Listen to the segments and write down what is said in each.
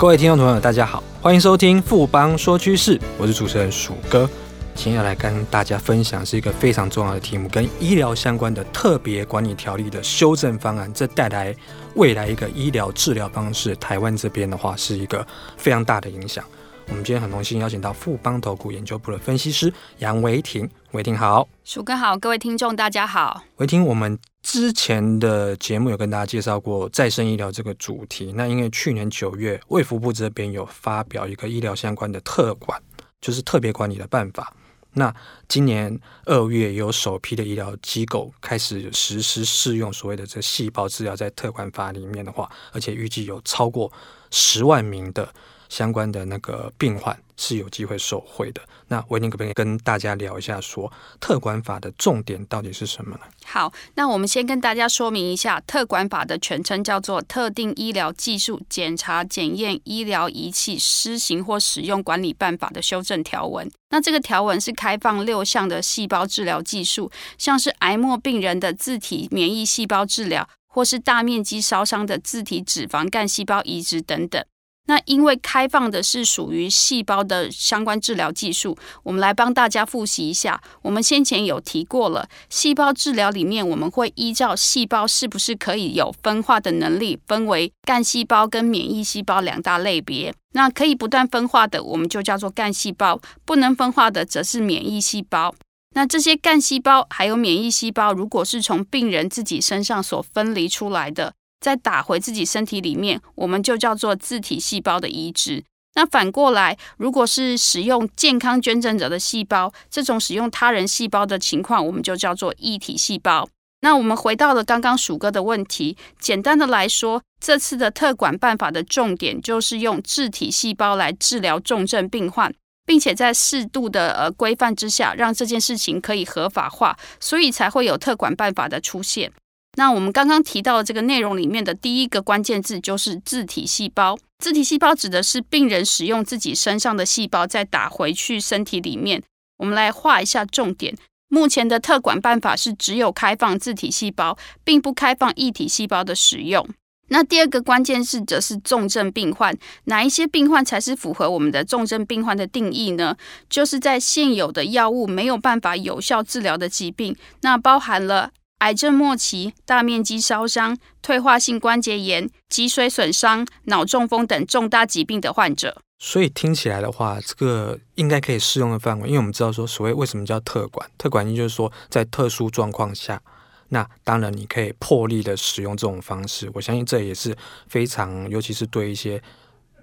各位听众朋友，大家好，欢迎收听富邦说趋势，我是主持人鼠哥。今天要来跟大家分享是一个非常重要的题目，跟医疗相关的特别管理条例的修正方案，这带来未来一个医疗治疗方式，台湾这边的话是一个非常大的影响。我们今天很荣幸邀请到富邦投顾研究部的分析师杨维婷，维婷好，鼠哥好，各位听众大家好。维婷，我们之前的节目有跟大家介绍过再生医疗这个主题。那因为去年九月卫福部这边有发表一个医疗相关的特管，就是特别管理的办法。那今年二月有首批的医疗机构开始实施适用所谓的这细胞治疗，在特管法里面的话，而且预计有超过十万名的。相关的那个病患是有机会受惠的。那维婷可不可以跟大家聊一下说，说特管法的重点到底是什么呢？好，那我们先跟大家说明一下，特管法的全称叫做《特定医疗技术检查检验医疗仪器施行或使用管理办法》的修正条文。那这个条文是开放六项的细胞治疗技术，像是癌末病人的自体免疫细胞治疗，或是大面积烧伤的自体脂肪干细胞移植等等。那因为开放的是属于细胞的相关治疗技术，我们来帮大家复习一下。我们先前有提过了，细胞治疗里面我们会依照细胞是不是可以有分化的能力，分为干细胞跟免疫细胞两大类别。那可以不断分化的，我们就叫做干细胞；不能分化的，则是免疫细胞。那这些干细胞还有免疫细胞，如果是从病人自己身上所分离出来的。再打回自己身体里面，我们就叫做自体细胞的移植。那反过来，如果是使用健康捐赠者的细胞，这种使用他人细胞的情况，我们就叫做异体细胞。那我们回到了刚刚鼠哥的问题，简单的来说，这次的特管办法的重点就是用自体细胞来治疗重症病患，并且在适度的呃规范之下，让这件事情可以合法化，所以才会有特管办法的出现。那我们刚刚提到的这个内容里面的第一个关键字就是自体细胞。自体细胞指的是病人使用自己身上的细胞再打回去身体里面。我们来画一下重点。目前的特管办法是只有开放自体细胞，并不开放异体细胞的使用。那第二个关键字则是重症病患。哪一些病患才是符合我们的重症病患的定义呢？就是在现有的药物没有办法有效治疗的疾病，那包含了。癌症末期、大面积烧伤、退化性关节炎、脊髓损伤、脑中风等重大疾病的患者。所以听起来的话，这个应该可以适用的范围，因为我们知道说，所谓为什么叫特管？特管，也就是说，在特殊状况下，那当然你可以破例的使用这种方式。我相信这也是非常，尤其是对一些，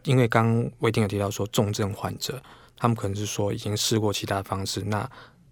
因为刚刚维婷有提到说，重症患者，他们可能是说已经试过其他方式，那。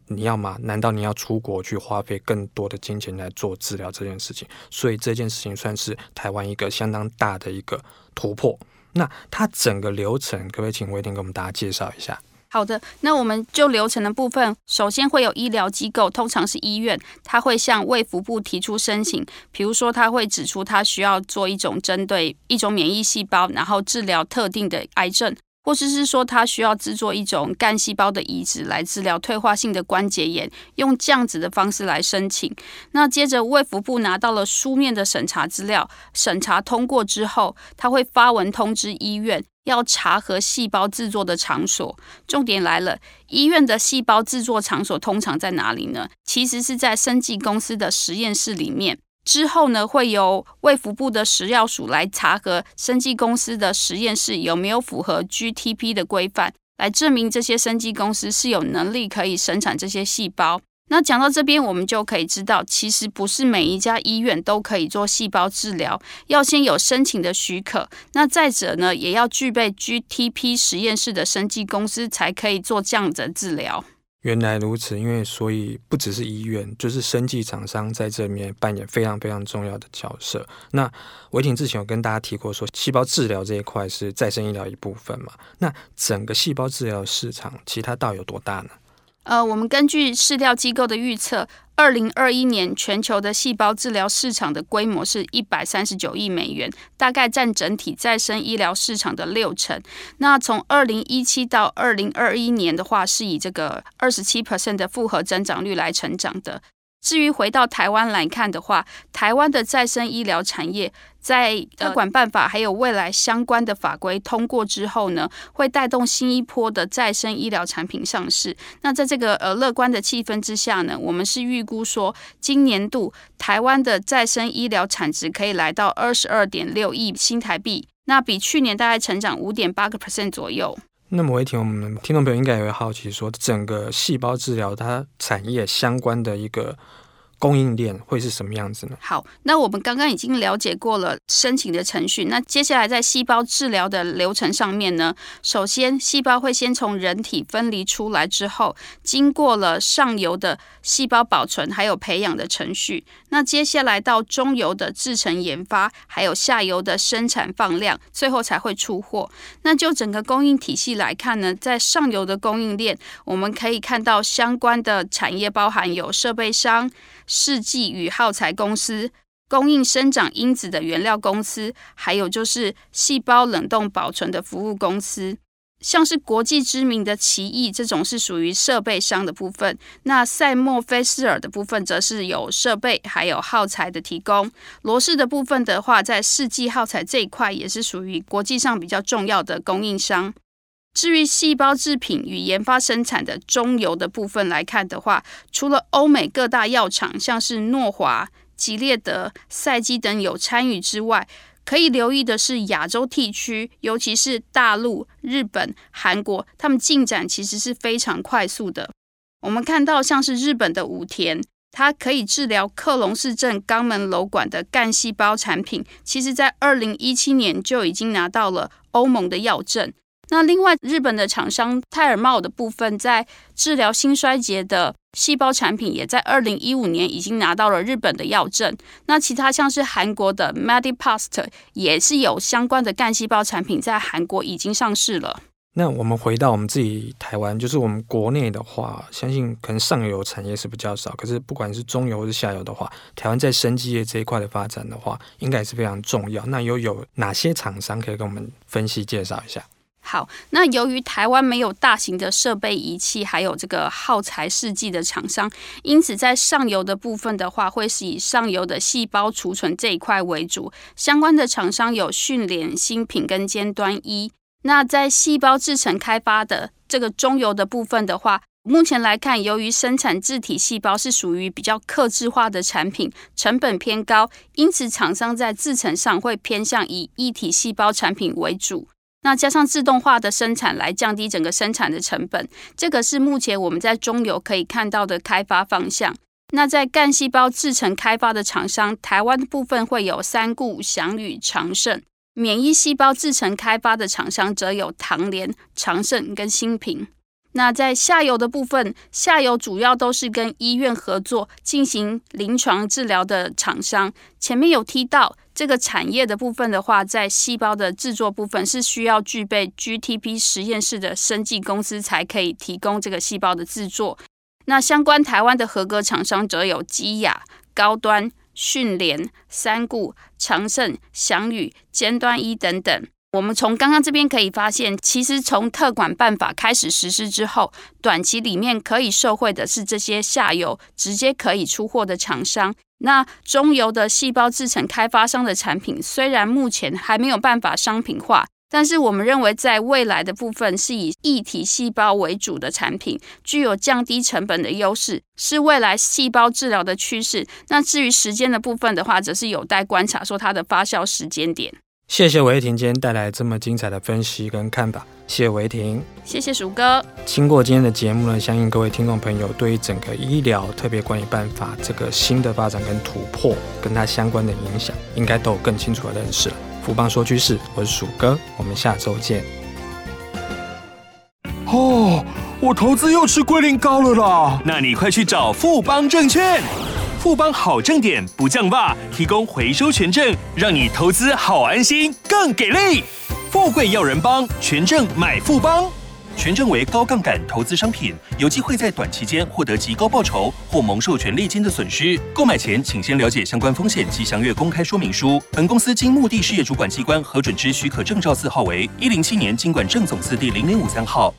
你要吗？难道你要出国去花费更多的金钱来做治疗这件事情？所以这件事情算是台湾一个相当大的一个突破。那它整个流程，可不可以请维婷给我们大家介绍一下？好的，那我们就流程的部分，首先会有医疗机构，通常是医院，他会向卫福部提出申请，比如说他会指出他需要做一种针对一种免疫细胞，然后治疗特定的癌症。或者是说，他需要制作一种干细胞的移植来治疗退化性的关节炎，用这样子的方式来申请。那接着卫福部拿到了书面的审查资料，审查通过之后，他会发文通知医院要查核细胞制作的场所。重点来了，医院的细胞制作场所通常在哪里呢？其实是在生技公司的实验室里面。之后呢，会由卫福部的食药署来查核生技公司的实验室有没有符合 GTP 的规范，来证明这些生技公司是有能力可以生产这些细胞。那讲到这边，我们就可以知道，其实不是每一家医院都可以做细胞治疗，要先有申请的许可。那再者呢，也要具备 GTP 实验室的生技公司才可以做这样的治疗。原来如此，因为所以不只是医院，就是生技厂商在这里面扮演非常非常重要的角色。那维婷之前有跟大家提过说，细胞治疗这一块是再生医疗一部分嘛？那整个细胞治疗市场，其他到底有多大呢？呃，我们根据市调机构的预测，二零二一年全球的细胞治疗市场的规模是一百三十九亿美元，大概占整体再生医疗市场的六成。那从二零一七到二零二一年的话，是以这个二十七 percent 的复合增长率来成长的。至于回到台湾来看的话，台湾的再生医疗产业在特管办法还有未来相关的法规通过之后呢，会带动新一波的再生医疗产品上市。那在这个呃乐观的气氛之下呢，我们是预估说，今年度台湾的再生医疗产值可以来到二十二点六亿新台币，那比去年大概成长五点八个 percent 左右。那么，我一听，我们听众朋友应该也会好奇说，整个细胞治疗它产业相关的一个。供应链会是什么样子呢？好，那我们刚刚已经了解过了申请的程序。那接下来在细胞治疗的流程上面呢，首先细胞会先从人体分离出来之后，经过了上游的细胞保存还有培养的程序。那接下来到中游的制程研发，还有下游的生产放量，最后才会出货。那就整个供应体系来看呢，在上游的供应链，我们可以看到相关的产业包含有设备商。试剂与耗材公司供应生长因子的原料公司，还有就是细胞冷冻保存的服务公司，像是国际知名的奇异这种是属于设备商的部分。那赛默菲斯尔的部分则是有设备还有耗材的提供。罗氏的部分的话，在试剂耗材这一块也是属于国际上比较重要的供应商。至于细胞制品与研发生产的中游的部分来看的话，除了欧美各大药厂，像是诺华、吉列德、赛基等有参与之外，可以留意的是亚洲地区，尤其是大陆、日本、韩国，他们进展其实是非常快速的。我们看到像是日本的武田，它可以治疗克隆氏症肛门瘘管的干细胞产品，其实在二零一七年就已经拿到了欧盟的药证。那另外，日本的厂商泰尔茂的部分，在治疗心衰竭的细胞产品，也在二零一五年已经拿到了日本的药证。那其他像是韩国的 Medipast 也是有相关的干细胞产品在韩国已经上市了。那我们回到我们自己台湾，就是我们国内的话，相信可能上游产业是比较少，可是不管是中游或是下游的话，台湾在生技业这一块的发展的话，应该也是非常重要。那又有哪些厂商可以跟我们分析介绍一下？好，那由于台湾没有大型的设备仪器，还有这个耗材试剂的厂商，因此在上游的部分的话，会是以上游的细胞储存这一块为主。相关的厂商有讯连、新品跟尖端一。那在细胞制程开发的这个中游的部分的话，目前来看，由于生产自体细胞是属于比较克制化的产品，成本偏高，因此厂商在制程上会偏向以一体细胞产品为主。那加上自动化的生产来降低整个生产的成本，这个是目前我们在中游可以看到的开发方向。那在干细胞制程开发的厂商，台湾部分会有三顾、祥宇、长盛；免疫细胞制程开发的厂商则有唐联、长盛跟新平。那在下游的部分，下游主要都是跟医院合作进行临床治疗的厂商。前面有提到。这个产业的部分的话，在细胞的制作部分是需要具备 GTP 实验室的生技公司才可以提供这个细胞的制作。那相关台湾的合格厂商则有基雅、高端、讯联、三顾、长盛、翔宇、尖端一等等。我们从刚刚这边可以发现，其实从特管办法开始实施之后，短期里面可以受惠的是这些下游直接可以出货的厂商。那中游的细胞制程开发商的产品，虽然目前还没有办法商品化，但是我们认为在未来的部分是以异体细胞为主的产品，具有降低成本的优势，是未来细胞治疗的趋势。那至于时间的部分的话，则是有待观察，说它的发酵时间点。谢谢韦婷今天带来这么精彩的分析跟看法，谢谢韦婷，谢谢鼠哥。经过今天的节目呢，相信各位听众朋友对于整个医疗特别管理办法这个新的发展跟突破，跟它相关的影响，应该都有更清楚的认识了。富邦说趋势，我是鼠哥，我们下周见。哦，我投资又吃龟苓膏了啦，那你快去找富邦证券。富邦好证点不降价，提供回收权证，让你投资好安心，更给力。富贵要人帮，权证买富邦。权证为高杠杆投资商品，有机会在短期间获得极高报酬或蒙受权利金的损失。购买前请先了解相关风险及详阅公开说明书。本公司经目的事业主管机关核准之许可证照字号为一零七年经管证总字第零零五三号。